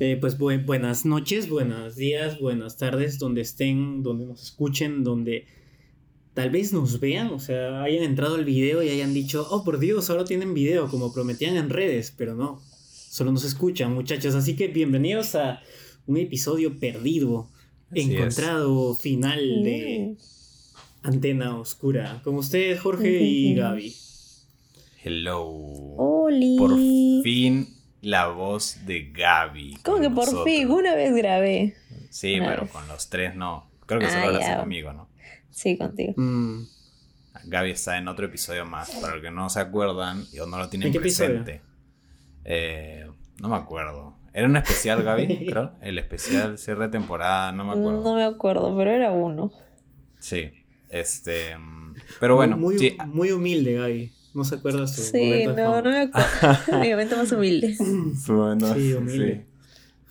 Eh, pues buenas noches, buenos días, buenas tardes, donde estén, donde nos escuchen, donde tal vez nos vean, o sea, hayan entrado al video y hayan dicho, oh por Dios, ahora tienen video, como prometían en redes, pero no, solo nos escuchan muchachos, así que bienvenidos a un episodio perdido, encontrado, final de Antena Oscura, con ustedes Jorge y Gaby. Hello. Oli. Por fin la voz de Gaby. ¿Cómo que por fin? Una vez grabé. Sí, pero con los tres no. Creo que solo lo hace conmigo, ¿no? Sí, contigo. Mm. Gaby está en otro episodio más. Para los que no se acuerdan o no lo tienen presente. Eh, no me acuerdo. Era un especial, Gaby, creo. El especial cierre de temporada, no me acuerdo. No me acuerdo, pero era uno. Sí. Este. Mm, pero bueno. Muy, muy humilde, Gaby. No se acuerda su Sí, no, no me acuerdo. Mi momento más humilde. sí, humilde.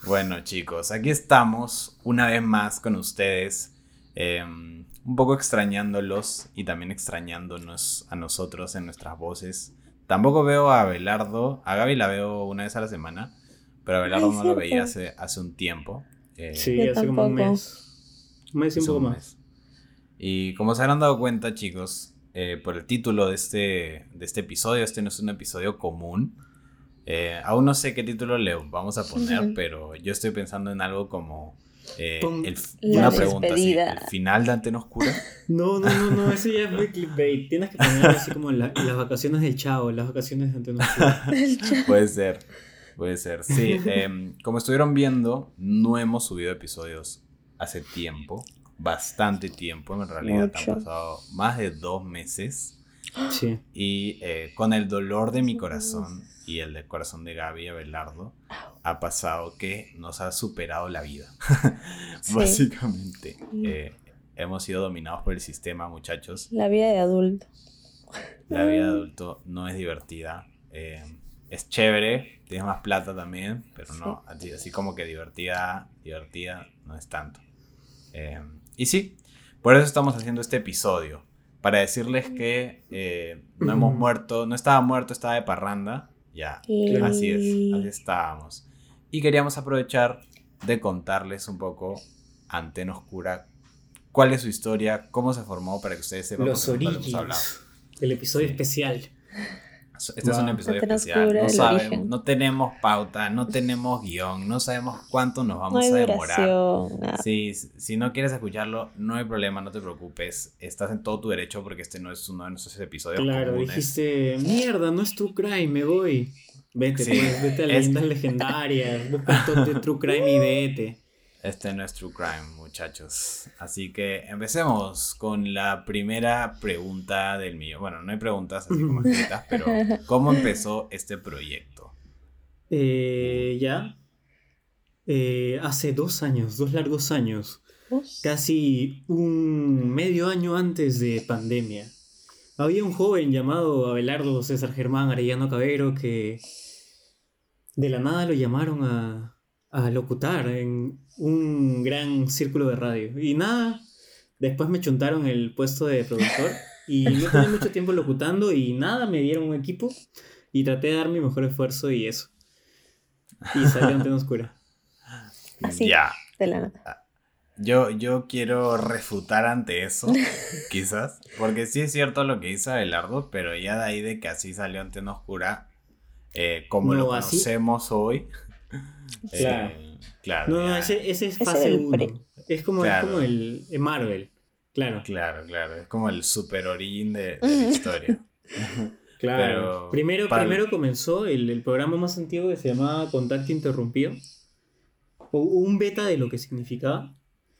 Bueno, chicos, aquí estamos una vez más con ustedes. Em, un poco extrañándolos y también extrañándonos a nosotros en nuestras voces. Tampoco veo a Abelardo. A Gaby la veo una vez a la semana. Pero a Abelardo no lo veía hace, hace un tiempo. Eh, sí, hace como un mes. Un mes y un poco más. Y como se habrán dado cuenta, chicos, eh, por el título de este, de este episodio. Este no es un episodio común. Eh, aún no sé qué título le vamos a poner, pero yo estoy pensando en algo como eh, una pregunta así, ¿el final de Antena Oscura? No, no, no, no, eso ya es muy clickbait. Tienes que poner así como las vacaciones del Chavo, las vacaciones de Antena Oscura. puede ser, puede ser. Sí, em, como estuvieron viendo, no hemos subido episodios hace tiempo bastante tiempo, en realidad han pasado más de dos meses. Sí. Y eh, con el dolor de mi corazón y el del corazón de Gaby y Abelardo, ha pasado que nos ha superado la vida. Básicamente. Eh, hemos sido dominados por el sistema, muchachos. La vida de adulto. La vida de adulto no es divertida. Eh, es chévere, tienes más plata también, pero no, así, como que divertida, divertida no es tanto. Y sí, por eso estamos haciendo este episodio. Para decirles que eh, no hemos muerto, no estaba muerto, estaba de parranda. Ya, así es, así estábamos. Y queríamos aprovechar de contarles un poco, Antena Oscura, cuál es su historia, cómo se formó, para que ustedes sepan Los orígenes. El episodio especial. Este es un episodio especial. No sabemos, no tenemos pauta, no tenemos guion, no sabemos cuánto nos vamos a demorar. si no quieres escucharlo, no hay problema, no te preocupes. Estás en todo tu derecho porque este no es uno de nuestros episodios. Claro, dijiste, mierda, no es True Crime, me voy. Vete, pues, vete a leyendas legendarias, busca todo de True Crime y vete. Este no es True Crime, muchachos. Así que empecemos con la primera pregunta del mío. Bueno, no hay preguntas así como escritas, pero ¿cómo empezó este proyecto? Eh, ya. Eh, hace dos años, dos largos años. Casi un medio año antes de pandemia. Había un joven llamado Abelardo César Germán Arellano Cabero que de la nada lo llamaron a, a locutar en un gran círculo de radio. Y nada, después me chuntaron el puesto de productor y no tenía mucho tiempo locutando y nada, me dieron un equipo y traté de dar mi mejor esfuerzo y eso. Y salió Antena Oscura. Así, ya. de la nada. Ah, yo, yo quiero refutar ante eso, quizás, porque sí es cierto lo que hizo Abelardo, pero ya de ahí de que así salió Antena Oscura, eh, como lo conocemos hoy. Claro. Eh, Claro. No, ese, ese, es fase 1. Es, como, es como el, Marvel. Claro. Claro, claro. Es como el super orín de, la historia. claro. primero, primero comenzó el, el, programa más antiguo que se llamaba Contacto Interrumpido. O un beta de lo que significaba.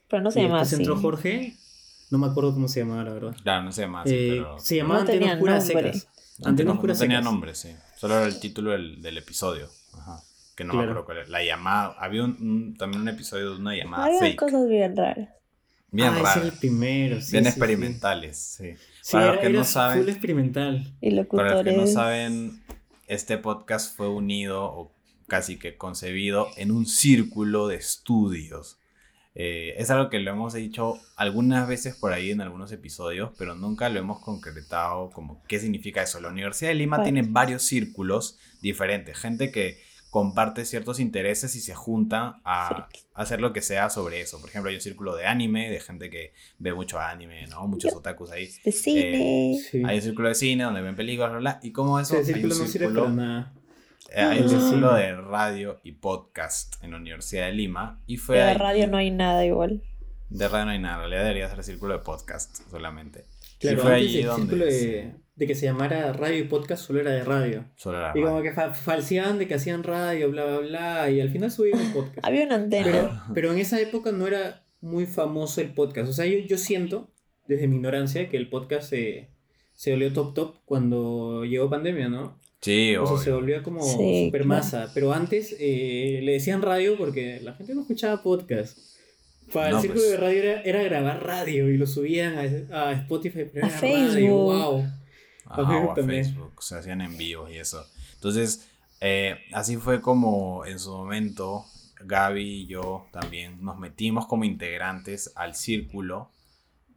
Pero no se llamaba así. entró Jorge. No me acuerdo cómo se llamaba, la verdad. Claro, no se llamaba así, eh, pero... Se llamaba no Antena Oscura Secas. Antena Oscura no, tenía nombre, sí. Solo era el título del, del episodio. Ajá que no me acuerdo cuál era. La llamada, había un, también un episodio de una llamada había cosas bien raras. Bien ah, raras. Es el primero, sí, Bien experimentales, sí. para los que no saben. Full experimental. Y Para los que no saben, este podcast fue unido o casi que concebido en un círculo de estudios. Eh, es algo que lo hemos dicho algunas veces por ahí en algunos episodios, pero nunca lo hemos concretado como qué significa eso. La Universidad de Lima tiene varios círculos diferentes, gente que comparte ciertos intereses y se junta a hacer lo que sea sobre eso. Por ejemplo, hay un círculo de anime, de gente que ve mucho anime, ¿no? Muchos otakus ahí. De cine. Eh, hay un círculo de cine donde ven películas, bla, bla. Y como eso... Sí, círculo no sirve para nada. Eh, hay un círculo de radio y podcast en la Universidad de Lima. Y fue de radio no hay nada igual. De radio no hay nada, en realidad debería ser el círculo de podcast solamente. Claro, fue ahí el círculo de, de, que se llamara radio y podcast solo era de radio. Solo era y como que falseaban de que hacían radio, bla, bla, bla, y al final subían un podcast. Había una antena. Pero, pero, en esa época no era muy famoso el podcast. O sea, yo, yo siento, desde mi ignorancia, que el podcast se, se volvió top top cuando llegó pandemia, ¿no? Sí, o sea, se volvió como super masa. Pero antes eh, le decían radio porque la gente no escuchaba podcast. Para el círculo pues. de radio era, grabar radio y lo subían a, a Spotify, pero a Facebook. wow. A Facebook, se hacían en vivo y eso. Entonces, eh, así fue como en su momento Gaby y yo también nos metimos como integrantes al círculo.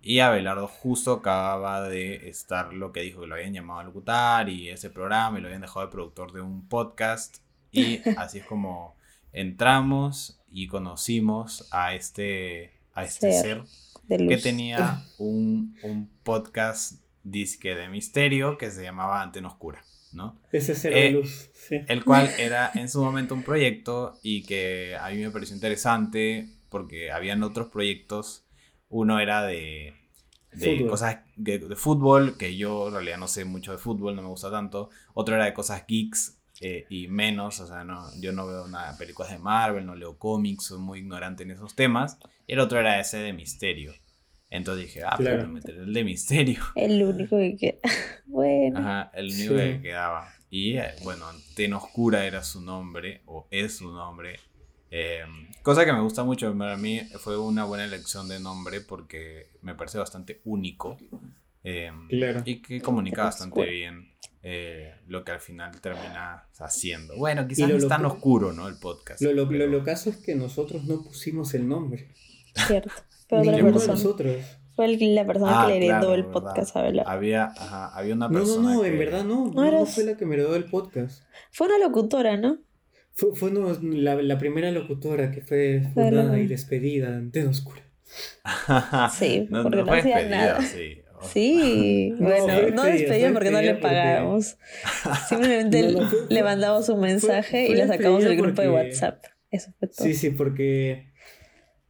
Y Abelardo justo acababa de estar lo que dijo que lo habían llamado a locutar y ese programa y lo habían dejado de productor de un podcast. Y así es como entramos y conocimos a este, a este ser, que tenía un, un, podcast disque de misterio que se llamaba Antena Oscura. ¿no? Ese de eh, luz, sí. El cual era en su momento un proyecto y que a mí me pareció interesante porque habían otros proyectos. Uno era de, de cosas de, de, fútbol, que yo en realidad no sé mucho de fútbol, no me gusta tanto. Otro era de cosas geeks, eh, y menos, o sea, no, yo no veo nada, películas de Marvel, no leo cómics, soy muy ignorante en esos temas. Y el otro era ese de misterio. Entonces dije, ah, pero meter el de misterio. El único que queda. bueno. Ajá, el único que quedaba. Y eh, bueno, Antena Oscura era su nombre, o es su nombre. Em, cosa que me gusta mucho, para mí fue una buena elección de nombre porque me parece bastante único. Em, y que comunica bastante bien eh, lo que al final termina haciendo. Bueno, quizás no es tan oscuro, ¿no? El podcast. Lo, lo, lo, caso es que nosotros no pusimos el nombre. Cierto. Fue otra persona. nosotros. Fue la persona que le heredó el podcast a. Había, había una persona. No, no, no, en verdad no. No, fue la que me heredó el podcast. Fue una locutora, ¿no? Fue, fue la, la, primera locutora que fue fundada y despedida ante Oscura. sí, porque no, hacía nada. Sí. Sí, bueno, no despedimos porque no le pagamos. Simplemente le mandamos un mensaje y le sacamos del grupo de WhatsApp. Eso fue todo. Sí, sí, porque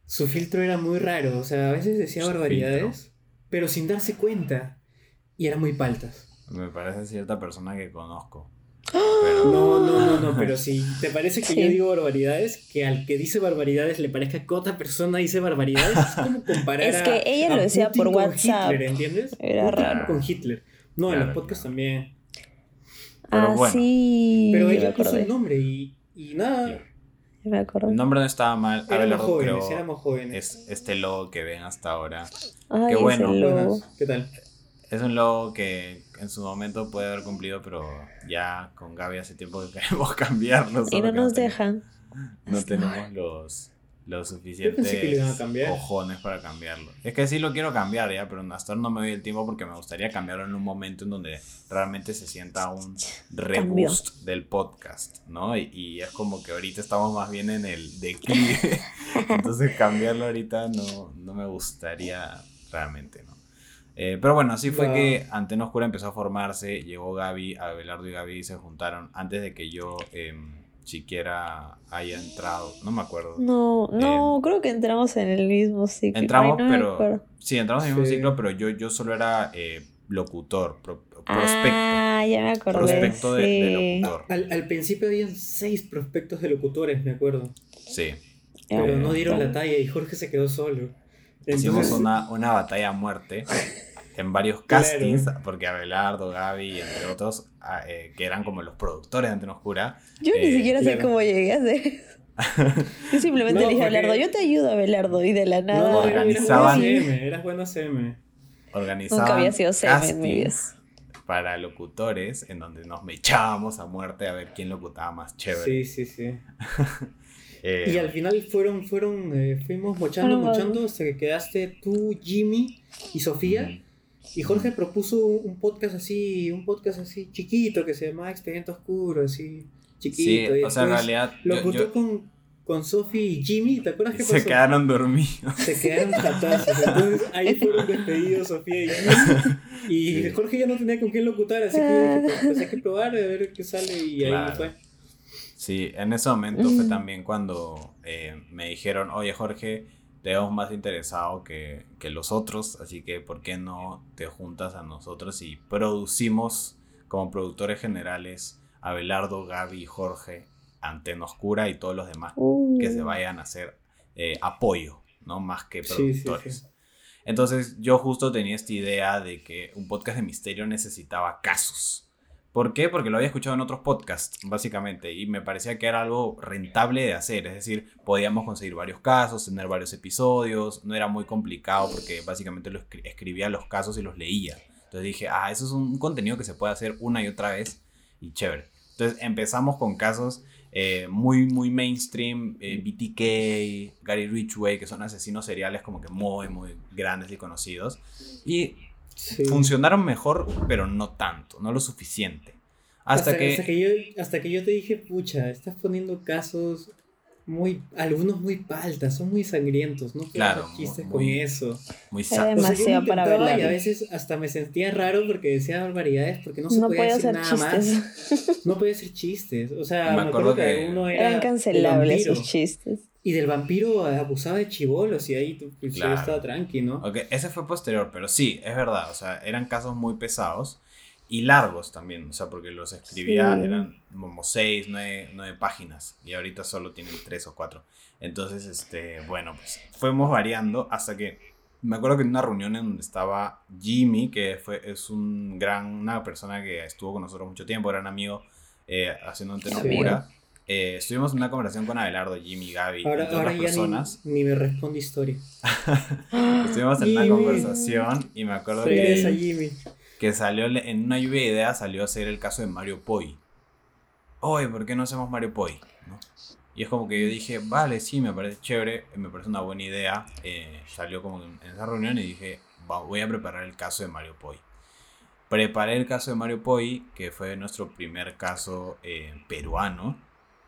su filtro era muy raro. O sea, a veces decía barbaridades, pero sin darse cuenta. Y eran muy paltas. Me parece cierta persona que conozco. No, no, no, no, pero si te parece que yo digo barbaridades, que al que dice barbaridades le parezca que otra persona dice barbaridades, es como comparar Es que ella lo decía por WhatsApp. Hitler, ¿entiendes? Era raro. Con Hitler. No, en los podcasts también. ah, sí. Pero ella puso el nombre y, y nada. Me acuerdo. El nombre no estaba mal. Éramos jóvenes, éramos jóvenes. Es este logo que ven hasta ahora. Ay, Qué bueno. ¿Qué tal? Es un logo que en su momento puede haber cumplido, pero ya con Gaby hace tiempo que queremos cambiarlo. Y no nos dejan. No tenemos los, los suficientes cojones para cambiarlo. Es que sí lo quiero cambiar ya, pero hasta ahora no me doy el tiempo porque me gustaría cambiarlo en un momento en donde realmente se sienta un reboost del podcast, ¿no? Y, y, es como que ahorita estamos más bien en el declive. Entonces cambiarlo ahorita no, no me gustaría realmente, ¿no? Eh, pero bueno, así fue que Antena Oscura empezó a formarse, llegó Gaby, Abelardo y Gaby se juntaron antes de que yo em, siquiera haya entrado, no me acuerdo. No, no, em, creo que entramos en el mismo ciclo. Entramos, pero... Sí, entramos en el mismo ciclo, pero yo, yo solo era eh, locutor, prospecto. Ah, ya me acordé. Prospecto de, locutor. Al, al, principio habían seis prospectos de locutores, me acuerdo. Sí. Pero no dieron la talla y Jorge se quedó solo. Hicimos una, una batalla a muerte en varios castings, porque Abelardo, Gaby, entre otros, ah, eh, que eran como los productores de Antena Oscura. Yo ni eh, siquiera sé cómo llegué a hacer Yo simplemente le dije a Abelardo, yo te ayudo, Abelardo, y de la nada. No, organizaban. Eras bueno CM. Organizaban. Nunca había sido CM en mi vida. Para locutores, en donde nos mechábamos a muerte a ver quién locutaba más chévere. Sí, sí, sí. Eh, y al final fueron, fueron, fuimos mochando, mochando, hasta que quedaste tú, Jimmy y Sofía. Y Jorge propuso un podcast así, un podcast así chiquito que se llamaba Expediente Oscuro, así. chiquito. Sí, o sea, en realidad. Lo juntó con, con Sophie y Jimmy, ¿te acuerdas que pasó? Se quedaron dormidos. Se quedaron jatazos. Entonces ahí fueron despedidos Sofía y Jimmy. Y Jorge ya no tenía con quién locutar, así que pues, pues, hay que probar a ver qué sale y ahí fue. Sí, en ese momento fue también cuando eh, me dijeron, oye Jorge, vemos más interesado que, que, los otros, así que ¿por qué no te juntas a nosotros y producimos como productores generales Abelardo, Gaby, Jorge, Antena Oscura y todos los demás que se uh. vayan a hacer eh, apoyo, ¿no? Más que productores. Entonces yo justo tenía esta idea de que un podcast de misterio necesitaba casos. ¿Por qué? Porque lo había escuchado en otros podcasts, básicamente, y me parecía que era algo rentable de hacer, es decir, podíamos conseguir varios casos, tener varios episodios, no era muy complicado porque básicamente lo escribía los casos y los leía. Entonces dije, ah, eso es un contenido que se puede hacer una y otra vez y chévere. Entonces empezamos con casos eh, muy, muy mainstream, eh, BTK, Gary Ridgway, que son asesinos seriales como que muy, muy grandes y conocidos. Y funcionaron mejor, pero no tanto, no lo suficiente. Hasta, que... Hasta que, yo, hasta que yo te dije, pucha, estás poniendo casos muy, algunos muy paltas, son muy sangrientos, no claro, chistes con eso. Muy demasiado para verla. Y a veces hasta me sentía raro porque decía barbaridades porque no se podía decir nada más. No podía hacer chistes. O sea, me, acuerdo, que, uno era eran cancelables esos chistes. Y del vampiro abusaba de chivolos y ahí tú pues, estaba tranqui, ¿no? Ok, ese fue posterior, pero sí, es verdad, o sea, eran casos muy pesados y largos también, o sea, porque los escribía, eran como seis, nueve, nueve, páginas y ahorita solo tienen tres o cuatro. Entonces, este, bueno, pues fuimos variando hasta que me acuerdo que en una reunión en donde estaba Jimmy, que fue, es un gran, una persona que estuvo con nosotros mucho tiempo, era un amigo eh, haciendo antena pura. Eh, estuvimos en una conversación con Abelardo, Jimmy, Gaby y otras personas. Ni, me responde historia. estuvimos en una conversación y me acuerdo que. Jimmy que salió en una lluvia de ideas, salió a ser el caso de Mario Poi. Oye, ¿por qué no hacemos Mario Poi? Y es como que yo dije, vale, sí, me parece chévere, me parece una buena idea. Eh, salió como en, esa reunión y dije, voy a preparar el caso de Mario Poi. Preparé el caso de Mario Poi, que fue nuestro primer caso eh, peruano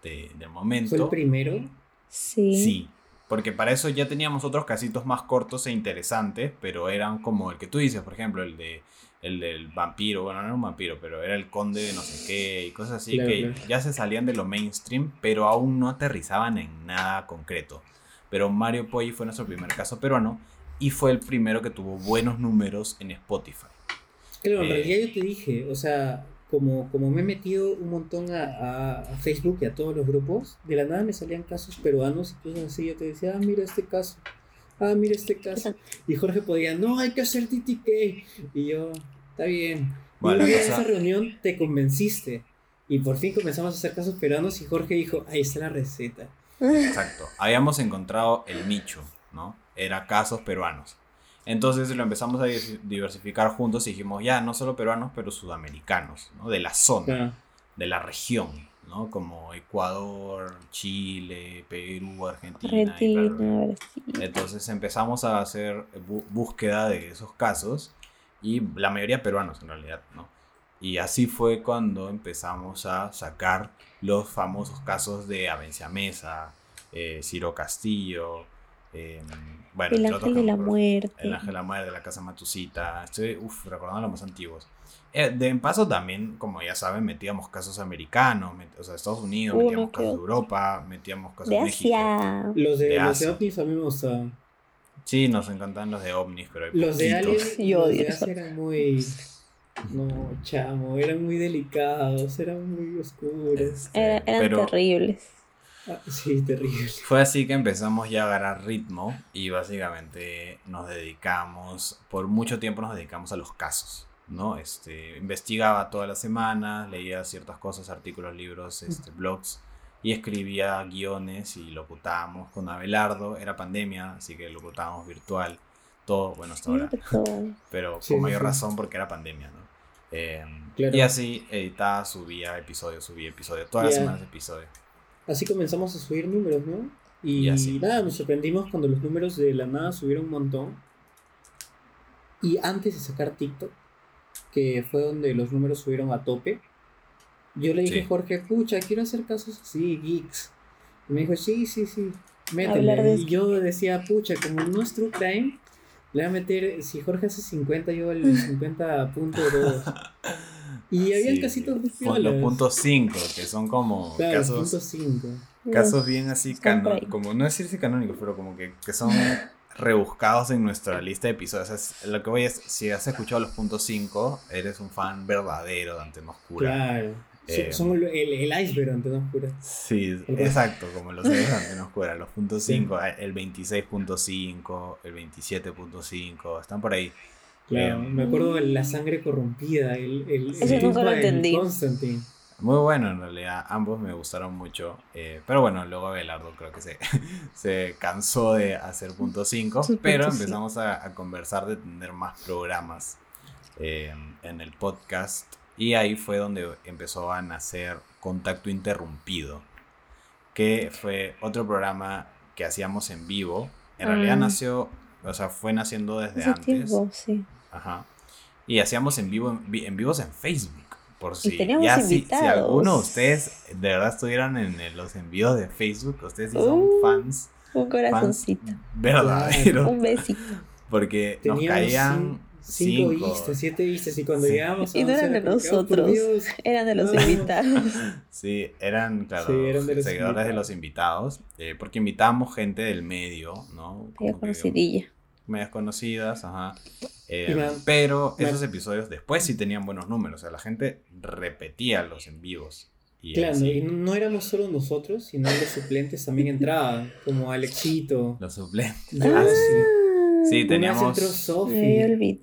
de, del momento. ¿Fue el primero? Sí. Sí, porque para eso ya teníamos otros casitos más cortos e interesantes, pero eran como el que tú dices, por ejemplo, el de el del vampiro, bueno, no era un vampiro, pero era el conde de no sé qué y cosas así que ya se salían de lo mainstream, pero aún no aterrizaban en nada concreto. Pero Mario Poi fue nuestro primer caso peruano y fue el primero que tuvo buenos números en Spotify. Claro, en eh, realidad yo te dije, o sea, como, como me he metido un montón a, a, Facebook y a todos los grupos, de la nada me salían casos peruanos y cosas así. Yo te decía, ah, mira este caso ah, mira este caso. Y Jorge podía, no, hay que hacer TTK. Y yo, está bien. y en esa reunión te convenciste. Y por fin comenzamos a hacer casos peruanos y Jorge dijo, ahí está la receta. Exacto. Habíamos encontrado el nicho, ¿no? Era casos peruanos. Entonces lo empezamos a diversificar juntos y dijimos, ya, no solo peruanos, pero sudamericanos, ¿no? De la zona, de la región. ¿no? Como Ecuador, Chile, Perú, Argentina. Entonces empezamos a hacer búsqueda de esos casos y la mayoría peruanos en realidad, ¿no? Y así fue cuando empezamos a sacar los famosos casos de Avencia Mesa, eh, Ciro Castillo, em, bueno, el Ángel de la Muerte. El Ángel de la Muerte, de la Casa Matusita. Estoy recordando los más antiguos. Eh, de en paso también, como ya saben, metíamos casos americanos, o sea, Estados Unidos, metíamos casos de Europa, metíamos casos de, México. Los de, de los de ovnis a mí me gustaban. Sí, nos encantan los de ovnis, pero hay Los de aliens, los de eran muy... No, chamo, eran muy delicados, eran muy oscuros. Este, eran terribles. Sí, terribles. Fue así que empezamos ya a agarrar ritmo y básicamente nos dedicamos, por mucho tiempo nos dedicamos a los casos. ¿no? Este, investigaba toda la semana, leía ciertas cosas, artículos, libros, este, blogs, y escribía guiones y locutábamos con Abelardo. Era pandemia, así que locutábamos virtual, todo, bueno, hasta ahora. Pero con mayor razón porque era pandemia, ¿no? Em, y así editaba, subía episodios, subía episodios, todas las semanas episodios. Así comenzamos a subir números, ¿no? Y, y nada, nos sorprendimos cuando los números de la nada subieron un montón. Y antes de sacar TikTok, que fue donde los números subieron a tope, yo le dije a Jorge, pucha, quiero hacer casos así, geeks. Y me dijo, sí, sí, sí, métele. Y yo decía, pucha, como no es true crime, le voy a meter, si Jorge hace 50, yo el 50.2. Y había sí, casitos muy Los puntos 5, que son como casos. Casos bien así, como no decirse canónicos, pero como que, que son rebuscados en nuestra lista de episodios. lo que voy es, si has escuchado los puntos 5, eres un fan verdadero de Antena Oscura. Claro. Eh, son el, el, iceberg de Antena Oscura. Sí, exacto, como los de Antena Oscura. Los puntos 5, el 26.5, el 27.5, están por ahí. Claro, me acuerdo de la sangre corrompida, el, el, Eso nunca lo entendí. Constantine. Muy bueno, en realidad, ambos me gustaron mucho. Eh, pero bueno, luego Abelardo creo que se, se cansó de hacer punto 5. Pero empezamos a, conversar de tener más programas eh, en el podcast. Y ahí fue donde empezó a nacer Contacto Interrumpido, que fue otro programa que hacíamos en vivo. En realidad ah. nació, o sea, fue naciendo desde antes. Tiempo, sí. Ajá. Y hacíamos en vivo en vivos en Facebook. Por si, ya si, si, alguno de ustedes de verdad estuvieran en los envíos de Facebook, ustedes sí son uh, fans. Un corazoncito. verdadero. Un besito. Porque nos caían cinco, vistas, siete vistas, y cuando llegamos Y no eran de nosotros, eran de los invitados. Sí, eran, claro, seguidores de los invitados, eh, porque invitamos gente del medio, ¿no? Como conocidilla medias conocidas, ajá. Eh, pero esos episodios después sí tenían buenos números, o sea, la gente repetía los en vivos. Y claro, y no éramos solo nosotros, sino los suplentes también entraban, como Alexito. Los suplentes. Ah, sí. sí, teníamos. Me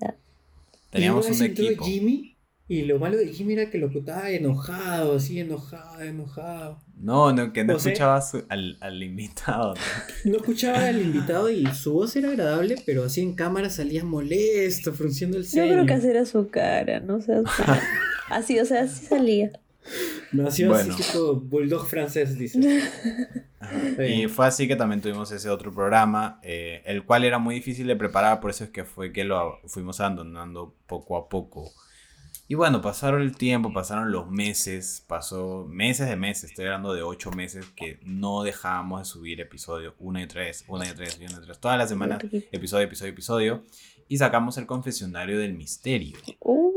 Teníamos un equipo. Jimmy y lo malo de Jimmy era que lo estaba enojado, así, enojado, enojado. No, no que no escuchaba al, al, invitado. ¿no? no escuchaba al invitado y su voz era agradable, pero así en cámara salía molesto, frunciendo el ceño. Yo creo que así era su cara, no sé. así, o sea, así salía. Nació así tipo bulldog francés, dice. y fue así que también tuvimos ese otro programa, eh, el cual era muy difícil de preparar, por eso es que fue que lo fuimos abandonando poco a poco. Y bueno, pasaron el tiempo, pasaron los meses, pasó meses de meses, estoy hablando de ocho meses que no dejábamos de subir episodio una y tres, una y tres, una y tres, todas las semanas, episodio, episodio, episodio. Y sacamos el confesionario del misterio,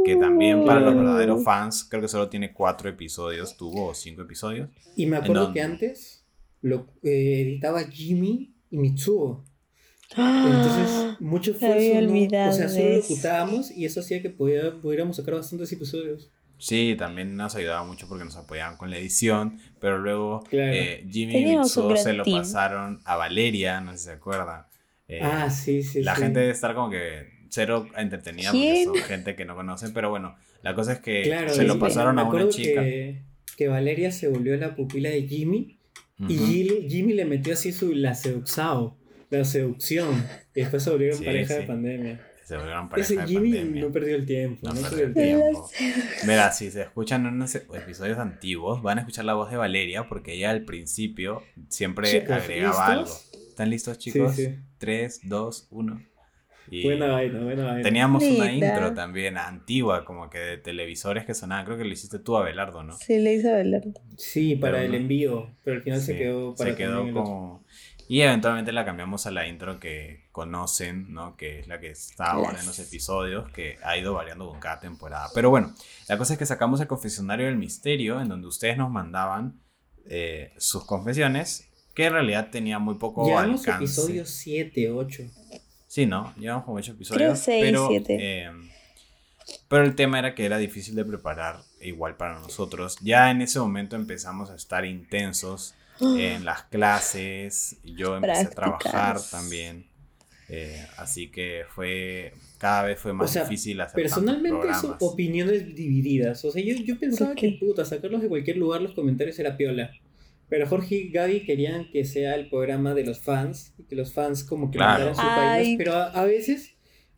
que también para los verdaderos fans creo que solo tiene cuatro episodios, tuvo cinco episodios. Y me acuerdo que antes lo eh, editaba Jimmy y Mitsuo. Entonces, mucho esfuerzo. No, o sea, solo lo y eso hacía que pudiéramos sacar bastantes episodios. Sí, también nos ayudaba mucho porque nos apoyaban con la edición, pero luego eh, Jimmy y Mitsuo se lo pasaron a Valeria, no sé si se acuerdan. Eh, ah, sí, sí. La gente debe estar como que cero entretenida porque son gente que no conocen, pero bueno, la cosa es que se lo pasaron a una chica. Que, que, Valeria se volvió la pupila de Jimmy y Jimmy, le metió así su la seduxao. La seducción. Y después se volvieron pareja de pandemia. Se volvieron pareja Ese Jimmy no perdió el tiempo. No, perdió el tiempo. Mira, si se escuchan unos episodios antiguos, van a escuchar la voz de Valeria porque ella al principio siempre agregaba algo. ¿Están listos, chicos? Sí, sí. 3, 2, 1. buena vaina, buena vaina. Teníamos una intro también antigua, como que de televisores que sonaban. Creo que lo hiciste tú, Abelardo, ¿no? Sí, le hice Abelardo. Sí, para el envío, pero al final se quedó para Se quedó como. Y eventualmente la cambiamos a la intro que conocen, ¿no? Que es la que está ahora en los episodios, que ha ido variando con cada temporada. Pero bueno, la cosa es que sacamos el confesionario del misterio, en donde ustedes nos mandaban eh, sus confesiones, que en realidad tenía muy poco Llevamos alcance. episodios 7, 8. Sí, ¿no? Llevamos como 8 episodios. 6, pero, 7. Eh, pero el tema era que era difícil de preparar igual para nosotros. Ya en ese momento empezamos a estar intensos en las clases, yo empecé a trabajar también. Eh, así que fue cada vez fue más difícil hacer personalmente son opiniones divididas. O sea yo, yo pensaba que puta sacarlos de cualquier lugar los comentarios era piola. Pero Jorge y Gaby querían que sea el programa de los fans que los fans como que mandaran sus país pero a, veces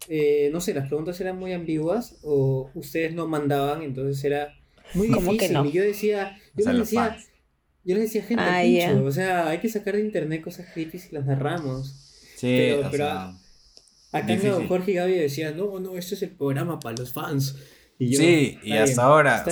eh, no sé las preguntas eran muy ambiguas o ustedes no mandaban entonces era muy difícil. y yo decía yo me decía yo les decía gente ah, o sea, hay que sacar de internet cosas creepy y las narramos. Sí, pero, pero acá Jorge y Gaby decían, no, no, esto es el programa para los fans. sí, y hasta ahora,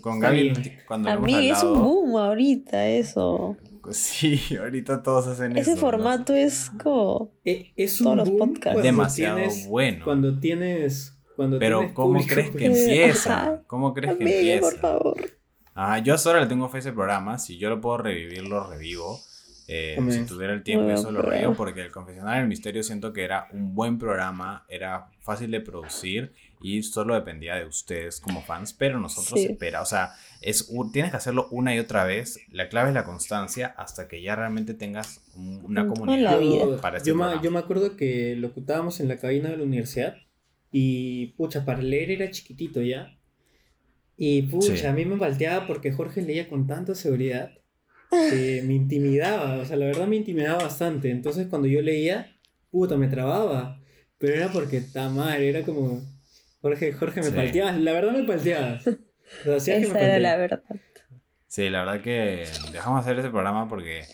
con Gaby, cuando A mí es un boom ahorita eso. Sí, ahorita todos hacen eso. Ese formato es como. E, es un todos boom demasiado bueno. Cuando tienes. Cuando Pero, ¿cómo crees que empieza? ¿Cómo crees que empieza? por favor. Ah, yo hasta ahora le tengo fe a ese programa. Si yo lo puedo revivir, lo revivo. Eh, si tuviera el tiempo, eso lo revivo. Porque el Confesional del Misterio siento que era un buen programa. Era fácil de producir y solo dependía de ustedes como fans, pero nosotros espera, o sea, es tienes que hacerlo una y otra vez, la clave es la constancia hasta que ya realmente tengas una comunidad para este yo, me, yo me acuerdo que lo ocultábamos en la cabina de la universidad y pucha, para leer era chiquitito ya. Y pucha, a mí me balteaba porque Jorge leía con tanta seguridad que me intimidaba, o sea, la verdad me intimidaba bastante. Entonces cuando yo leía, puta, me trababa. Pero era porque está mal, era como, Jorge, Jorge, me sí. La verdad me palteabas. Esa era la verdad. Sí, la verdad que dejamos hacer ese programa porque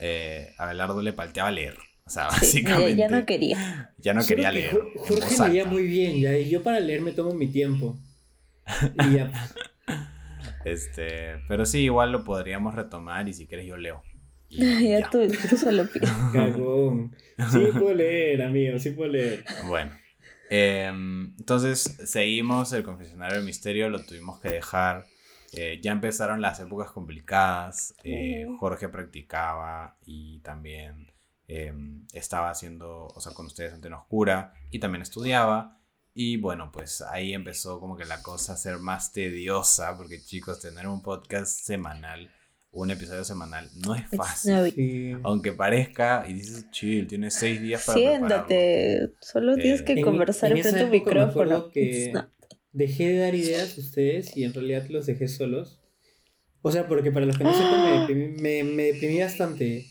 eh, a Belardo le palteaba leer. O sea, básicamente. Ya, no quería. Ya no quería leer. Jorge leía muy bien, ya, y yo para leer me tomo mi tiempo. Y ya. Este, pero sí, igual lo podríamos retomar y si quieres yo leo. ya, Tú, tú solo pides. Cagón. Sí puedo leer, amigo, sí puedo leer. Bueno. Em, entonces seguimos el confesionario del misterio, lo tuvimos que dejar. Eh, ya empezaron las épocas complicadas. Eh, Jorge practicaba y también em, estaba haciendo, o sea, con ustedes Antena Oscura y también estudiaba. Y bueno, pues ahí empezó como que la cosa a ser más tediosa, porque chicos, tener un podcast semanal un episodio semanal no es fácil. Aunque parezca y dices, chill, tienes seis días para Siéntate, solo tienes que eh, conversar en, frente tu micrófono. Que dejé de dar ideas a ustedes y en realidad los dejé solos. O sea, porque para los que no sepan, me, me, deprimí bastante.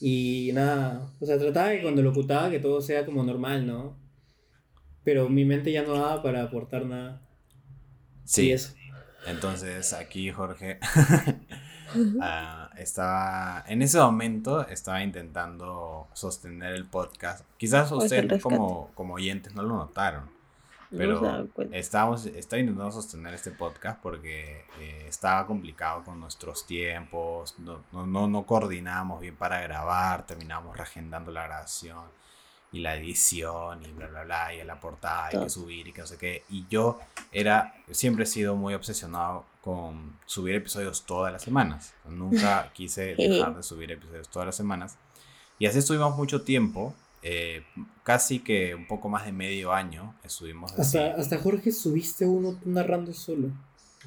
Y nada, o sea, trataba de cuando lo locutaba que todo sea como normal, ¿no? Pero mi mente ya no daba para aportar nada. Sí. eso. Entonces, aquí Jorge Ah, estaba, en ese momento estaba intentando sostener el podcast. Quizás ustedes como, como oyentes no lo notaron, pero estábamos, estaba intentando sostener este podcast porque eh, estaba complicado con nuestros tiempos, no, no, no coordinábamos bien para grabar, terminamos reagendando la grabación y la edición y bla, bla, bla, y la portada hay que subir y que no sé qué. Y yo era, siempre he sido muy obsesionado con subir episodios todas las semanas. Nunca quise dejar de subir episodios todas las semanas. Y así estuvimos mucho tiempo, eh, casi que un poco más de medio año estuvimos así. Hasta, hasta Jorge subiste uno narrando solo.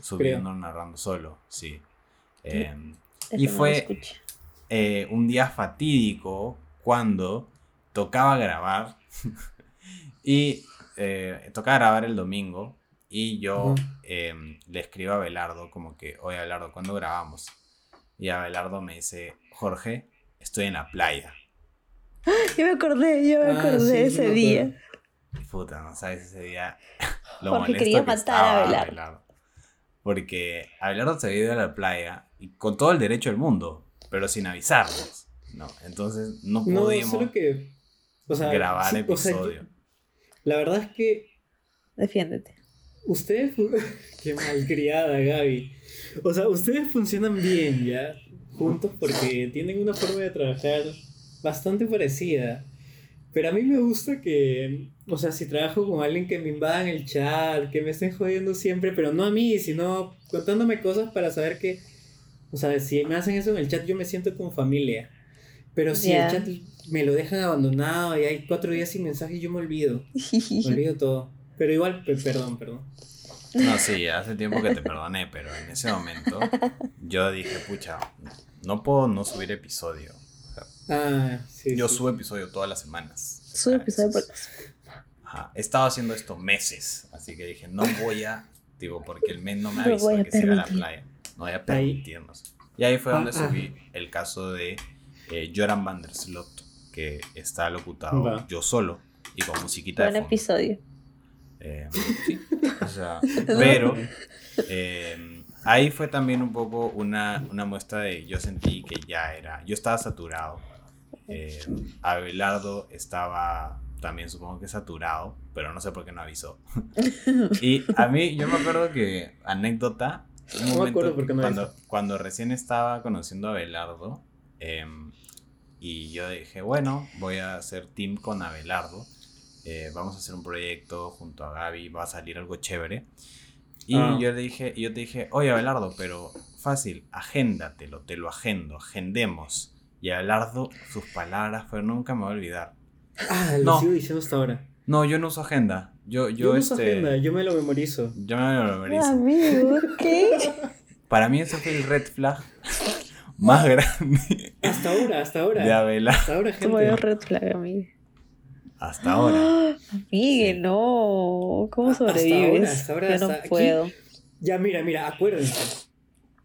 Subiendo narrando solo, sí. Em, y fue eh, un día fatídico cuando tocaba grabar y eh, tocaba grabar el domingo y yo em, le escribo a Belardo como que, oye Belardo, ¿cuándo grabamos? Y a Belardo me dice, Jorge, estoy en la playa. Yo me acordé, yo me ah, acordé ese día. Puta, no sabes ese día. Lo Porque quería matar a Belardo. Porque Abelardo se había ido a la playa y con todo el derecho del mundo, pero sin avisarnos. No, entonces no pudimos. No, solo que grabar episodio. la verdad es que. Defiéndete. Ustedes. Qué malcriada, Gaby. O sea, ustedes funcionan bien ya. Juntos porque tienen una forma de trabajar bastante parecida. Pero a mí me gusta que, o sea, si trabajo con alguien que me invada en el chat, que me estén jodiendo siempre, pero no a mí, sino contándome cosas para saber que, o sea, si me hacen eso en el chat, yo me siento como familia. Pero si el chat me lo dejan abandonado y hay cuatro días sin mensaje, yo me olvido. me olvido todo. Pero igual, perdón, perdón. No, sí, hace tiempo que te perdoné, pero en ese momento yo dije, pucha, no puedo no subir episodio. ah, sí. Yo subo episodio todas las semanas. Subo episodio por Ajá, he estado haciendo esto meses, así que dije, no voy a, tipo, porque el mes no me avisó que se iba a la playa. No voy a permitirnos. Y ahí fue donde ah, ah. subí el caso de eh, Joran van der Slot, que está locutado yo solo y con musiquita Buen episodio. Eh, sí, o sea, pero eh, ahí fue también un poco una, una, muestra de yo sentí que ya era, yo estaba saturado. Eh, Abelardo estaba también supongo que saturado, pero no sé por qué no avisó. y a mí, yo me acuerdo que, anécdota, un momento cuando, cuando recién estaba conociendo a Abelardo, em, y yo dije, bueno, voy a hacer team con Abelardo. Eh, vamos a hacer un proyecto junto a Gaby, va a salir algo chévere. Y ah. yo le dije, yo te dije, oye Abelardo, pero fácil, agéndatelo, te lo agendo, agendemos. Y Abelardo, sus palabras fueron, nunca me voy a olvidar. Ah, lo sigo diciendo hasta ahora. No, yo no uso agenda. Yo, yo, no uso este, agenda, yo me lo memorizo. Yo me lo memorizo. Amigo, ¿qué? Para mí eso fue el red flag más grande. Hasta ahora, hasta ahora. De Abelardo. Hasta ahora, gente. Como red flag, amigo. Hasta ahora. ¡Ah! Miguel, no. ¿Cómo sobrevives? Hasta ahora, hasta ahora. Yo no puedo. Ya, mira, mira, acuérdense.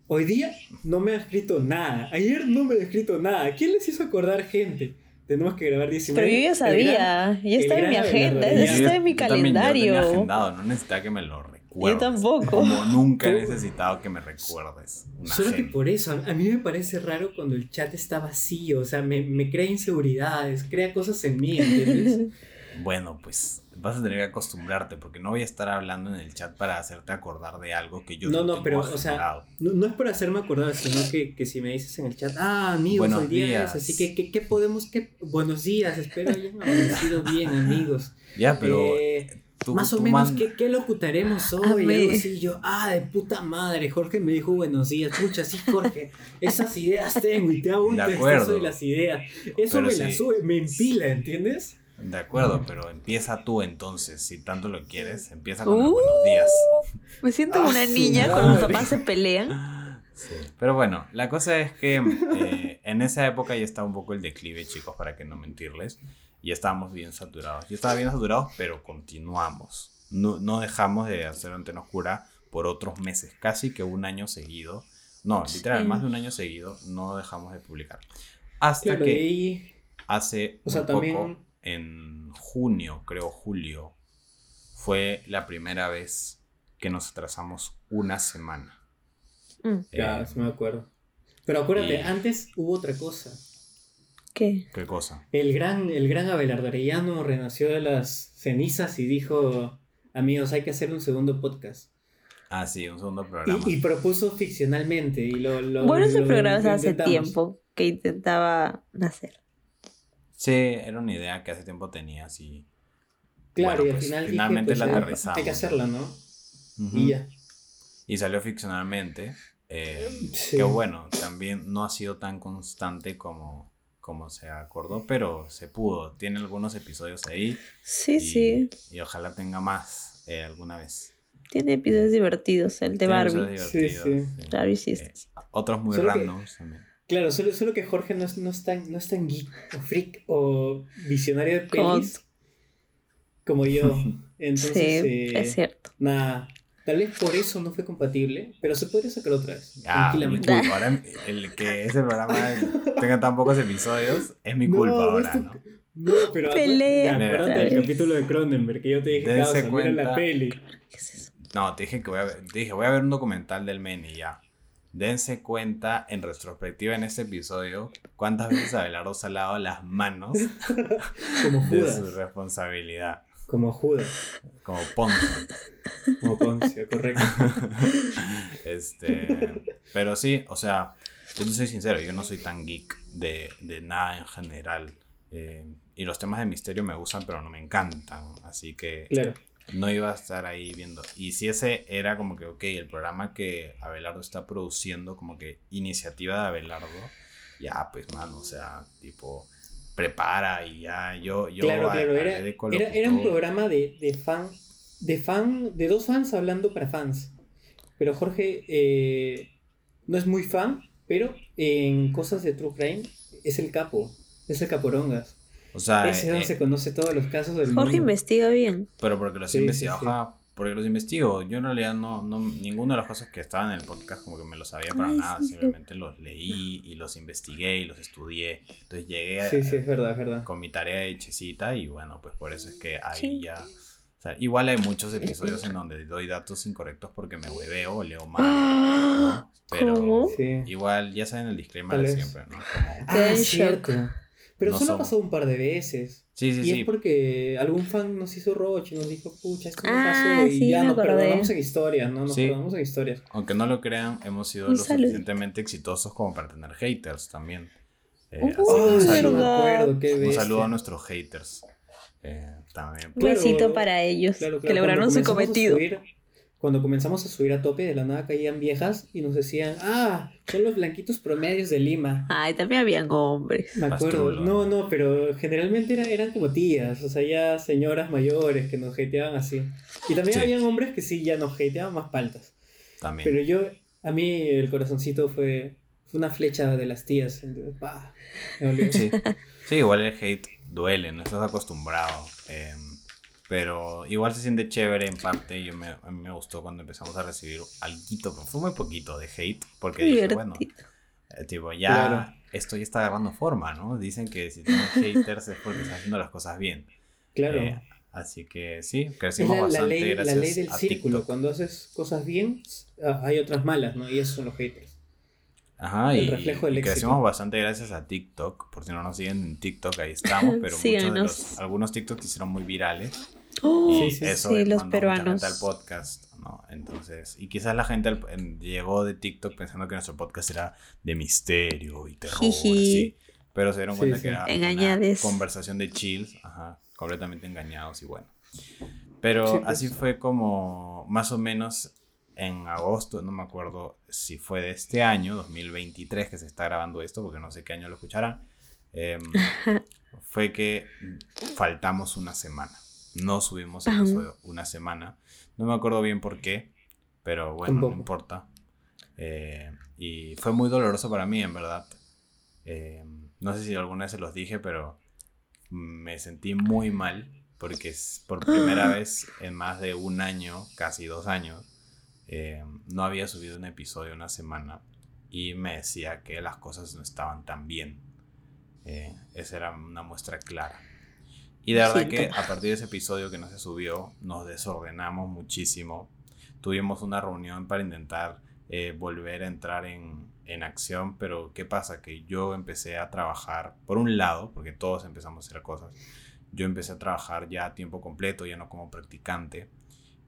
Hoy día no me ha escrito nada. Ayer no me ha escrito nada. ¿Quién les hizo acordar gente? Tenemos que grabar 19. Pero yo ya sabía. ya está en mi agenda. Ya está en mi calendario. Yo agendado. No necesitaba que me lo recuerdes. Yo tampoco. Como nunca he necesitado que me recuerdes. Solo que por eso. A mí me parece raro cuando el chat está vacío. O sea, me, me crea inseguridades. Crea cosas en mí. ¿entiendes? bueno, pues vas a tener que acostumbrarte porque no voy a estar hablando en el chat para hacerte acordar de algo que yo no no, no pero o sea no, es por hacerme acordar sino que, que, si me dices en el chat ah amigos buenos hoy día días. así que ¿qué, qué podemos qué buenos días espero hayan amanecido bien amigos ya pero eh, más o menos, ¿qué, ¿qué, locutaremos hoy? Algo así, yo, ah, de puta madre, Jorge me dijo buenos días, pucha, sí, Jorge, esas ideas tengo y te hago un texto de las ideas. Eso me las sube, me empila, ¿entiendes? De acuerdo, pero empieza tú entonces, si tanto lo quieres, empieza con los buenos días. Me siento como una ah, niña cuando los papás se pelean. Sí. Pero bueno, la cosa es que eh, en esa época ya estaba un poco el declive, chicos, para que no mentirles. Y estábamos bien saturados. Yo estaba bien saturado, pero continuamos. No, no dejamos de hacer antena oscura por otros meses, casi que un año seguido. No, literal, más de un año seguido no dejamos de publicar. Hasta que hace o sea, también en junio, creo julio, fue la primera vez que nos atrasamos una semana. Mm. Ya, me acuerdo. Pero acuérdate, antes hubo otra cosa. ¿Qué? ¿Qué cosa? El gran, el gran Abelardo Arellano renació de las cenizas y dijo, amigos, hay que hacer un segundo podcast. Ah, sí, un segundo programa. Y, propuso ficcionalmente. Y lo, lo bueno, ese programa hace tiempo que intentaba nacer. Sí, era una idea que hace tiempo tenías y. Claro, y al pues, final finalmente la pues, aterrizamos. Hay que hacerla, ¿no? Y ya. Y salió ficcionalmente. Eh, Que bueno, también no ha sido tan constante como, como se acordó, pero se pudo. Tiene algunos episodios ahí. Sí, sí. Y ojalá tenga más eh, alguna vez. Tiene episodios divertidos, el de Barbie. Sí, sí. Barbie sí. Eh, otros muy randoms también. Claro, solo, solo que Jorge no es, no, es tan, no es tan geek o freak o visionario de pelis como yo. Entonces, sí, eh, es cierto. Nada, tal vez por eso no fue compatible, pero se podría sacar otra vez. Ah, tranquilamente. Ahora el que ese programa tenga tan pocos episodios es mi culpa ahora, ¿no? No, pero Pelea. acuérdate del capítulo de Cronenberg que yo te dije, que cuenta... la peli. ¿Qué es eso? No, te dije que voy a ver, te dije, voy a ver un documental del Men y ya dense cuenta en retrospectiva en este episodio cuántas veces Abelardo se ha lavado las manos Como de su responsabilidad. Como Judas. Como Poncio. Como Poncio, correcto. este, pero sí, o sea, yo te soy sincero, yo no soy tan geek de, de nada en general. Eh, y los temas de misterio me gustan, pero no me encantan. Así que claro no iba a estar ahí viendo. Y si ese era como que, ok, el programa que Abelardo está produciendo, como que iniciativa de Abelardo, ya, pues, mano, o sea, tipo, prepara y ya, yo, yo claro, claro, era, era, un programa de, de, fan, de fan, de dos fans hablando para fans. Pero Jorge eh, no es muy fan, pero en cosas de True Crime es el capo, es el caporongas. O sea, ese donde eh, se conoce todos los casos del Jorge investiga bien. Pero porque los investiga, porque los investigo. Yo en realidad no, no, ninguno de los casos que estaban en el podcast como que me los sabía para nada. Simplemente los leí y los investigué y los estudié. Entonces llegué sí, sí, es verdad, es verdad. con mi tarea hechecita y bueno, pues por eso es que ahí ya... O sea, igual hay muchos episodios en donde doy datos incorrectos porque me hueveo o leo mal. Pero igual ya saben el disclaimer de siempre, ¿no? ah, cierto. Pero solo ha pasado un par de veces. Sí, sí, y sí. es porque algún fan nos hizo roche y nos dijo, pucha, esto no ah, pasó. Y ya nos perdonamos en historias, ¿no? Nos perdonamos en historias. Aunque no lo crean, hemos sido lo suficientemente exitosos como para tener haters también. Eh, uh, un, saludo, un saludo a nuestros haters. Eh, también. Un besito para ellos que lograron su cometido cuando comenzamos a subir a tope, de la nada caían viejas y nos decían, ah, son los blanquitos promedios de Lima. Ay, también habían hombres. Me acuerdo. No, no, pero generalmente eran como tías, o sea, ya señoras mayores que nos hateaban así. Y también habían hombres que sí, ya nos hateaban más paltas. También. Pero yo, a mí el corazoncito fue, fue una flecha de las tías. sí. sí, igual el hate duele, no estás acostumbrado. Eh, pero igual se siente chévere en parte. Yo me, a mí me gustó cuando empezamos a recibir algo, pero fue muy poquito de hate. Porque dije, bueno, eh, tipo, ya esto ya está agarrando forma, ¿no? Dicen que si tienes haters es porque estás haciendo las cosas bien. Claro. Eh, así que sí, crecimos la, bastante la ley, gracias la ley del círculo. Cuando haces cosas bien, ah, hay otras malas, ¿no? Y esos son los haters. Ajá, el y, reflejo del y crecimos bastante gracias a TikTok. Por si no nos siguen en TikTok, ahí estamos. Pero muchos de los, algunos TikToks hicieron muy virales. Oh, y eso sí, los peruanos. al podcast, ¿no? Entonces, y quizás la gente llegó de TikTok pensando que nuestro podcast era de misterio y terror, así, pero se dieron cuenta que era una conversación de chills, ajá, completamente engañados y bueno. Pero pues. así fue como más o menos en agosto, no me acuerdo si fue de este año, 2023, que se está grabando esto, porque no sé qué año lo escucharán, em, fue que faltamos una semana. No subimos el episodio una semana. No me acuerdo bien por qué, pero bueno, no importa. Eh, y fue muy doloroso para mí, en verdad. Eh, no sé si alguna vez se los dije, pero me sentí muy mal porque por primera vez en más de un año, casi dos años, eh, no había subido un episodio una semana y me decía que las cosas no estaban tan bien. esa era una muestra clara. Y de verdad que a partir de ese episodio que no se subió, nos desordenamos muchísimo. Tuvimos una reunión para intentar eh, volver a entrar en, en, acción, pero ¿qué pasa? Que yo empecé a trabajar, por un lado, porque todos empezamos a hacer cosas, yo empecé a trabajar ya a tiempo completo, ya no como practicante,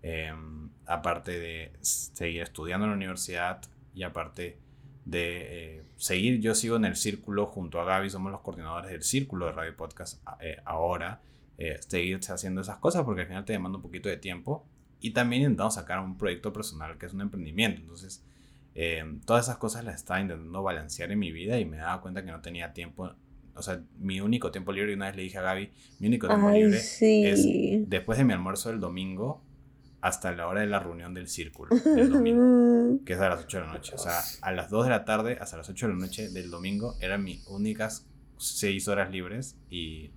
em, aparte de seguir estudiando en la universidad y aparte de eh, seguir, yo sigo en el círculo junto a Gaby, somos los coordinadores del círculo de Radio Podcast eh, ahora, eh, seguir haciendo esas cosas porque al final te demanda un poquito de tiempo. Y también intentamos sacar un proyecto personal que es un emprendimiento, entonces todas esas cosas las estaba intentando balancear en mi vida y me daba cuenta que no tenía tiempo, o sea, mi único tiempo libre, y una vez le dije a Gaby, mi único tiempo libre es después de mi almuerzo del domingo hasta la hora de la reunión del círculo del domingo, que es a las 8 de la noche. O sea, a las 2 de la tarde hasta las 8 de la noche del domingo eran mis únicas 6 horas libres y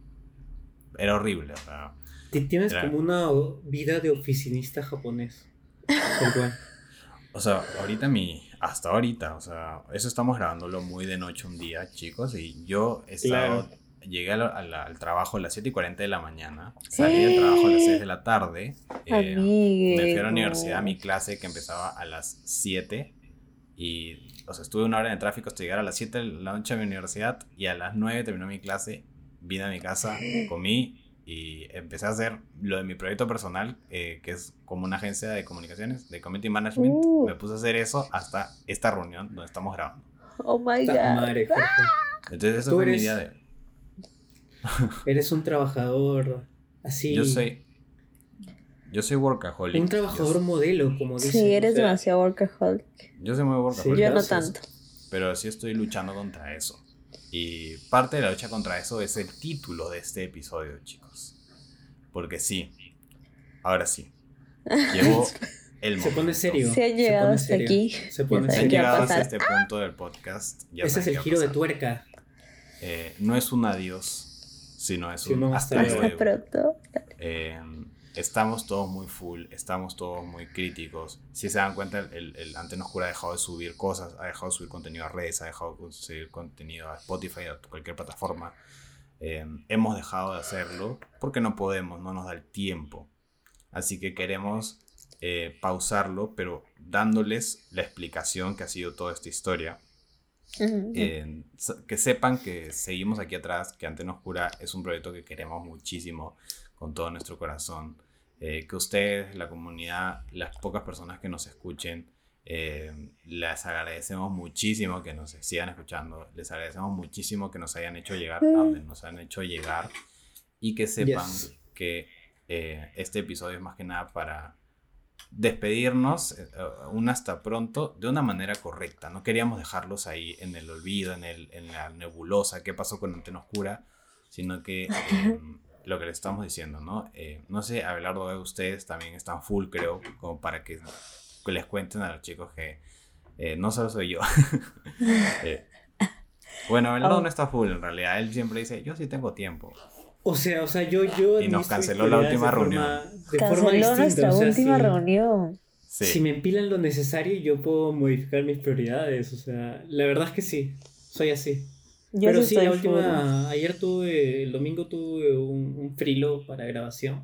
era horrible. O sea, Tienes como una vida de oficinista japonés. o sea, ahorita mi. Hasta ahorita, o sea, eso estamos grabándolo muy de noche un día, chicos, y yo he estado llegué al, trabajo a las 7 y 40 de la mañana, salí del trabajo a las 6 de la tarde, eh, me fui a la universidad a mi clase que empezaba a las 7 y, o sea, estuve una hora en el tráfico hasta llegar a las 7 de la noche a mi universidad y a las 9 terminó mi clase, vine a mi casa, comí y empecé a hacer lo de mi proyecto personal, eh, que es como una agencia de comunicaciones, de community management. Uh. Me puse a hacer eso hasta esta reunión donde estamos grabando. Oh my God. Entonces, eso fue mi día de Eres un trabajador así. Yo soy. Yo soy workaholic. Un trabajador modelo, como dicen. Sí, eres demasiado workaholic. Yo soy muy workaholic. yo no tanto. Pero sí estoy luchando contra eso. Y parte de la lucha contra eso es el título de este episodio, chicos. Porque sí. Ahora sí. Llegó el momento. Se pone serio. Se ha llegado hasta aquí. Se pone serio. llegado hasta este punto del podcast. Ese es el giro de tuerca. Eh, no es un adiós sino es un hasta, pronto. Eh, estamos todos muy full, estamos todos muy críticos. Si se dan cuenta, el, el Ante Oscura ha dejado de subir cosas, ha dejado de subir contenido a redes, ha dejado de subir contenido a Spotify, a cualquier plataforma. Eh, hemos dejado de hacerlo porque no podemos, no nos da el tiempo. Así que queremos eh, pausarlo, pero dándoles la explicación que ha sido toda esta historia. Que sepan que seguimos aquí atrás, que Antena Oscura es un proyecto que queremos muchísimo con todo nuestro corazón. Eh, que ustedes, la comunidad, las pocas personas que nos escuchen, eh, les agradecemos muchísimo que nos sigan escuchando, les agradecemos muchísimo que nos hayan hecho llegar a donde nos han hecho llegar y que sepan que eh, este episodio es más que nada para despedirnos un hasta pronto de una manera correcta. No queríamos dejarlos ahí en el olvido, en, el, en la nebulosa, qué pasó con Antena Oscura, sino que lo que les estamos diciendo, ¿no? Eh, no sé, Abelardo, de ustedes también están full, creo, como para que, les cuenten a los chicos que eh, no solo soy yo. Eh, bueno, Abelardo oh. no está full en realidad, él siempre dice, yo sí tengo tiempo. O sea, o sea, yo, yo y nos canceló la última reunión. de canceló nuestra última reunión. Si me empilan lo necesario, yo puedo modificar mis prioridades. O sea, la verdad es que sí, soy así. Pero sí, la última, ayer tuve, el domingo tuve un, un frilo para grabación.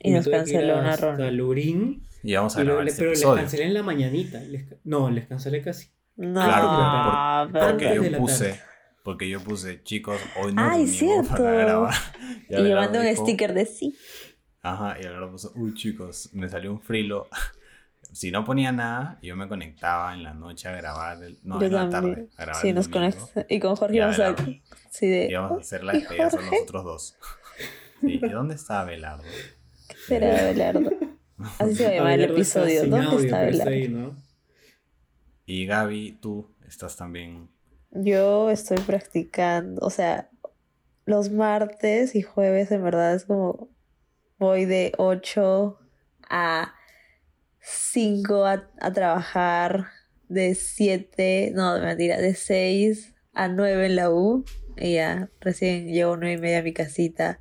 Y, nos canceló una ronda. Lurín. Y vamos a grabar este Pero les cancelé en la mañanita. no, les cancelé casi. No, claro, porque yo puse, porque yo puse, chicos, hoy no Ay, cierto. para grabar. Y, y llevando un sticker de sí. Ajá, y ahora puso, uy chicos, me salió un frilo si no ponía nada, yo me conectaba en la noche a grabar, no, en la tarde, a grabar. Sí, nos conectamos. Y con Jorge íbamos a, sí, de, íbamos a hacer la despedida son nosotros dos. ¿Y dónde está Abelardo? ¿Qué será Abelardo? Así se va a llamar el episodio. ¿Dónde está Abelardo? Y Gaby, tú estás también. Yo estoy practicando, o sea, los martes y jueves en verdad es como voy de 8 a 5 a, trabajar, de 7, no, de mentira, de 6 a 9 en la U. Y ya recién llego 9 y media a mi casita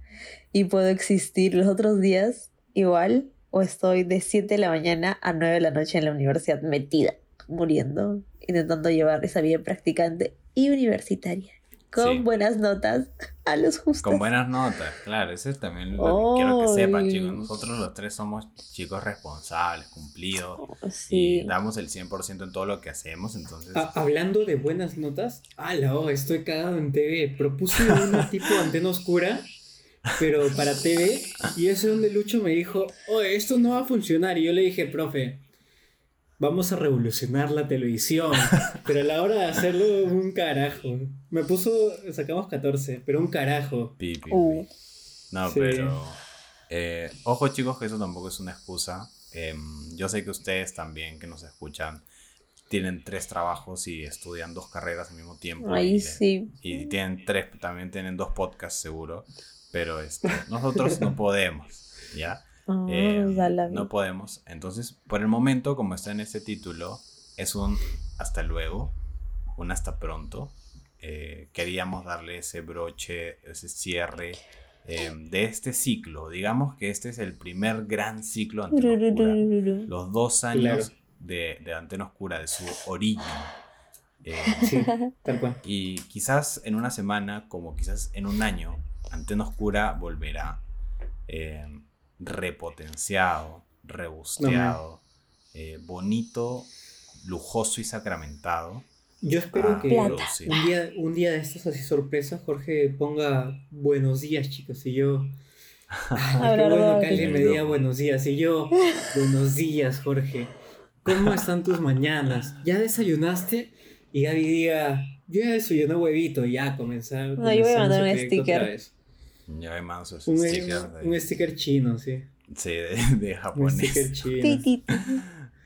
y puedo existir los otros días igual o estoy de 7 de la mañana a 9 de la noche en la universidad metida, muriendo, intentando llevar esa vida practicante y universitaria con buenas notas a los justos. Con buenas notas, claro, eso es también lo que quiero que sepan, chicos. Nosotros los tres somos chicos responsables, cumplidos, oh, y damos el 100% en todo lo que hacemos, entonces... hablando de buenas notas, ala, oh, estoy cagado en TV. Propuse una tipo antena oscura, pero para TV, y ese donde Lucho me dijo, oh, esto no va a funcionar, y yo le dije, profe, vamos a revolucionar la televisión. pero a la hora de hacerlo, un carajo. Me puso, sacamos 14, pero un carajo. Uh. No, pero. Eh, ojo, chicos, que eso tampoco es una excusa. Em, yo sé que ustedes también, que nos escuchan, tienen tres trabajos y estudian dos carreras al mismo tiempo. Ahí y, sí. Y tienen tres, también tienen dos podcasts seguro. Pero este, nosotros no podemos, ¿ya? Ah, eh, no podemos. Entonces, por el momento, como está en este título, es un hasta luego, un hasta pronto. Eh, queríamos darle ese broche, ese cierre eh, de este ciclo. Digamos que este es el primer gran ciclo Antena Oscura. Los dos años de, de Antena Oscura, de su origen. Y quizás en una semana, como quizás en un año, Antena Oscura volverá repotenciado, rebusteado, eh, bonito, lujoso y sacramentado. Yo espero ah, que un día, un día de estas así sorpresas Jorge ponga buenos días chicos y yo... Ay, qué bueno que alguien me diga buenos días y yo... Buenos días Jorge. ¿Cómo están tus mañanas? ¿Ya desayunaste? Y Gaby diga, yo ya desayuné huevito, ya comenzar. No, yo voy a mandar un sticker. Ya hay más un, un sticker chino, sí. Sí, de, japonés. Un sticker chino.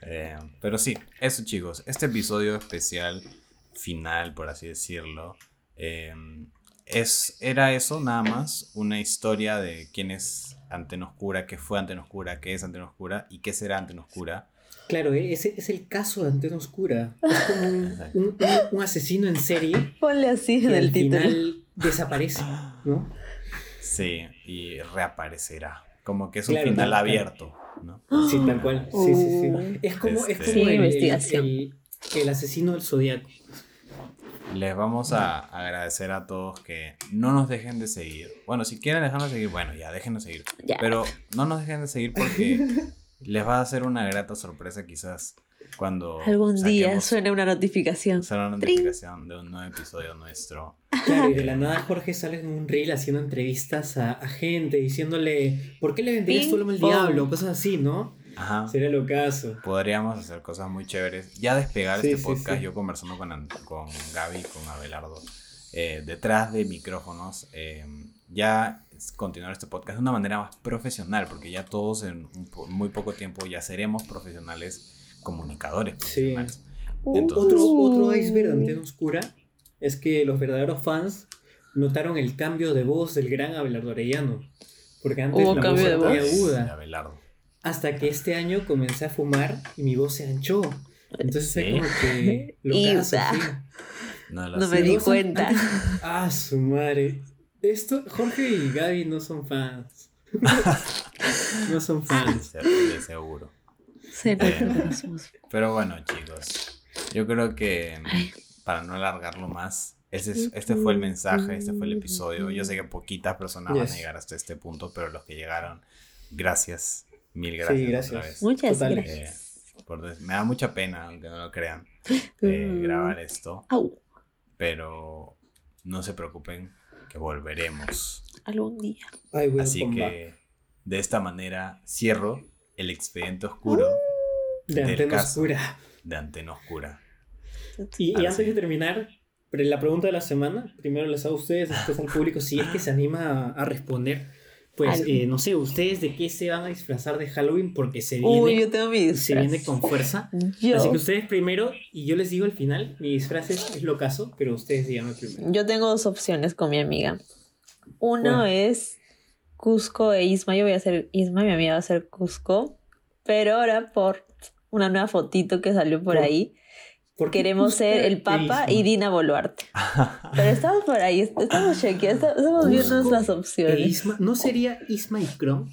Eh, pero sí, eso chicos, este episodio especial, final, por así decirlo, eh, es, era eso nada más, una historia de quién es Antena Oscura, qué fue Antena Oscura, qué es Antena Oscura y qué será Antena Oscura. Claro, e-, ese es el caso de Antena Oscura. Es como un, un, asesino en serie. Ponle así en el título. Final desaparece, ¿no? Sí, y reaparecerá. Como que es un final abierto, ¿no? Sí, tal cual. Sí, sí, sí. Uh. Es como, es este, como el, el, asesino del zodiaco. Les vamos a agradecer a todos que no nos dejen de seguir. Bueno, si quieren dejarnos seguir, bueno, ya déjenos seguir. Pero no nos dejen de seguir porque les va a hacer una grata sorpresa quizás cuando algún día suene una notificación. Suena una notificación de un nuevo episodio nuestro. Claro, y de la nada Jorge sale en un reel haciendo entrevistas a, gente, diciéndole, ¿por qué le vendrías tú al diablo? Cosas así, ¿no? Ajá. Sería lo caso. Podríamos hacer cosas muy chéveres. Ya despegar este podcast, yo conversando con, con Gaby, con Abelardo, eh, detrás de micrófonos, eh, ya continuar este podcast de una manera más profesional, porque ya todos en muy poco tiempo ya seremos profesionales comunicadores profesionales. otro, otro iceberg antena oscura es que los verdaderos fans notaron el cambio de voz del gran Abelardo Arellano. Porque antes la voz era muy aguda. Hasta que este año comencé a fumar y mi voz se anchó. Entonces fue como que lo No, no me di cuenta. Ah, su madre. Esto, Jorge y Gaby no son fans. no son fans. seguro. Eh, pero bueno, chicos. Yo creo que para no alargarlo más, este, este fue el mensaje, este fue el episodio. Yo sé que poquitas personas van a llegar hasta este punto, pero los que llegaron, gracias. Mil gracias. Muchas gracias. Eh, me da mucha pena, aunque no lo crean, eh, mm. grabar esto. Pero no se preocupen, que volveremos. Algún día. Así que de esta manera cierro el expediente oscuro de Antena Oscura. De Antena Oscura. Y, antes de terminar, la pregunta de la semana, primero les hago a ustedes, después al público, si es que se anima a, responder. Pues eh, no sé, ¿ustedes de qué se van a disfrazar de Halloween? Porque se viene, Uy, yo tengo mi se viene con fuerza. Así que ustedes primero, y yo les digo al final, mi disfraz es, lo caso, pero ustedes díganme primero. Yo tengo dos opciones con mi amiga. Uno es Cusco e Isma. Yo voy a hacer Isma, mi amiga va a hacer Cusco. Pero ahora por una nueva fotito que salió por, ahí. Queremos ser el Papa y Dina Boluarte. Pero estamos por ahí, estamos chequeando, estamos viendo las opciones. ¿No sería Isma y Kron?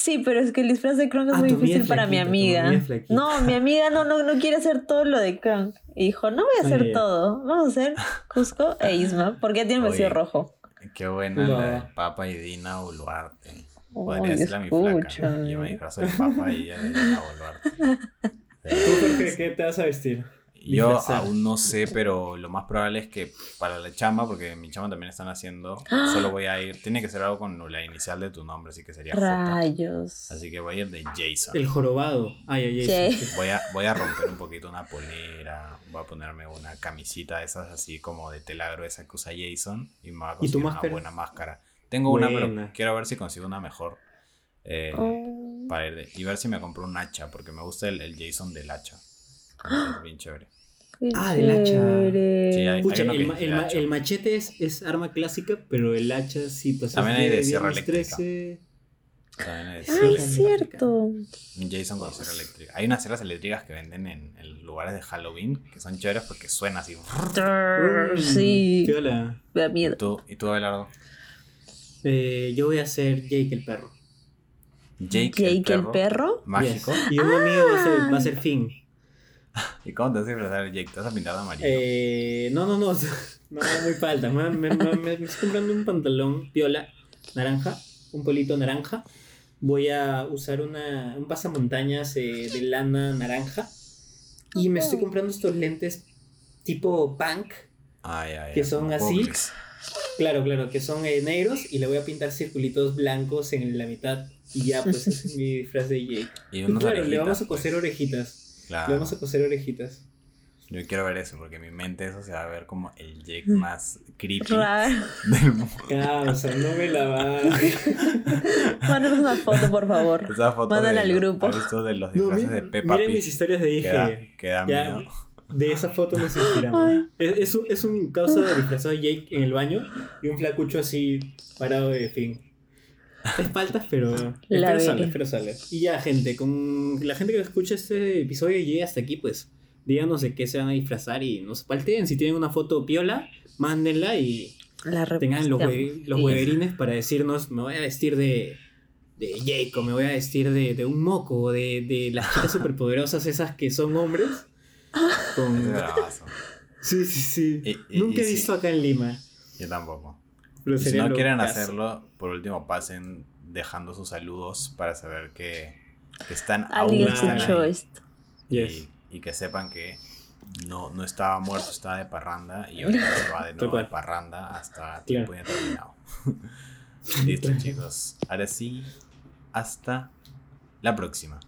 Sí, pero es que el disfraz de Kron es ah, muy difícil para mi amiga. No, mi amiga no, no, no quiere hacer todo lo de Kron. Y dijo, no voy a hacer todo, vamos a hacer Cusco e Isma, porque tiene un vestido rojo. Qué buena la de Papa y Dina Boluarte. Podría decirle a mi flaca. Yo me disfrazo de papa y ella de volver. ¿Tú por qué te vas a vestir? Yo aún no sé, pero lo más probable es que para la chamba, porque mi chamba también están haciendo, solo voy a ir. Tiene que ser algo con la inicial de tu nombre, así que sería Rayos. Así que voy a ir de Jason. El jorobado. Ay, ay, Jason. Voy a, voy a romper un poquito una polera. Voy a ponerme una camisita de esas así como de tela gruesa que usa Jason. Y me voy a conseguir una buena máscara. Tengo una, pero quiero ver si consigo una mejor. Eh, oh. para ir y ver si me compro un hacha, porque me gusta el, Jason del hacha. Es bien chévere. ah, del hacha. el, machete es, es, arma clásica, pero el hacha sí pues, También hay de sierra eléctrica. También hay de Ay, es cierto. Un Jason con sierra eléctrica. Hay unas sierras eléctricas que venden en, en, lugares de Halloween que son chéveres porque suena así. Sí. ¿Qué hola? Me da miedo. ¿Y tú, ¿y tú Abelardo? Eh, yo voy a ser Jake el perro. Jake, el, perro? Mágico. Y un amigo va a ser, Finn. ¿Y cómo te vas a disfrazar Jake? ¿Te vas a pintar de amarillo? Eh, no, no, no. No, muy falta. Me, me, me, estoy comprando un pantalón piola naranja, un polito naranja. Voy a usar una, un pasamontañas eh, de lana naranja. Y me estoy comprando estos lentes tipo punk. que son así. Claro, claro, que son eh, negros y le voy a pintar circulitos blancos en la mitad y ya, pues ese es mi disfraz de Jake. Y, claro, le vamos a coser pues. orejitas. Claro. Le vamos a coser orejitas. Yo quiero ver eso, porque en mi mente eso se va a ver como el Jake más creepy del mundo. Claro, o sea, no me la va. Mándanos una foto, por favor. Esa foto Mándala al grupo. visto de los disfraces de Peppa Miren mis historias de IG. Queda, miedo. De esa foto nos inspiramos. Es, es, un, es un causa de disfrazado Jake en el baño y un flacucho así parado de fin. Espaldas, pero espero sale, espero sale. Y ya, gente, con la gente que escucha este episodio y llegue hasta aquí, pues díganos de qué se van a disfrazar y nos palteen. Si tienen una foto piola, mándenla y tengan los, los hueverines para decirnos, me voy a vestir de, de Jake o me voy a vestir de, de un moco o de, de las chicas superpoderosas esas que son hombres. Con... Sí, sí, sí. Nunca he visto acá en Lima. Yo tampoco si no quieren hacerlo, por último pasen dejando sus saludos para saber que, que están Alguien escuchó esto. Y, que sepan que no, no estaba muerto, estaba de parranda y ahorita se va de nuevo de parranda hasta tiempo indeterminado. Listo, chicos. Ahora sí, hasta la próxima.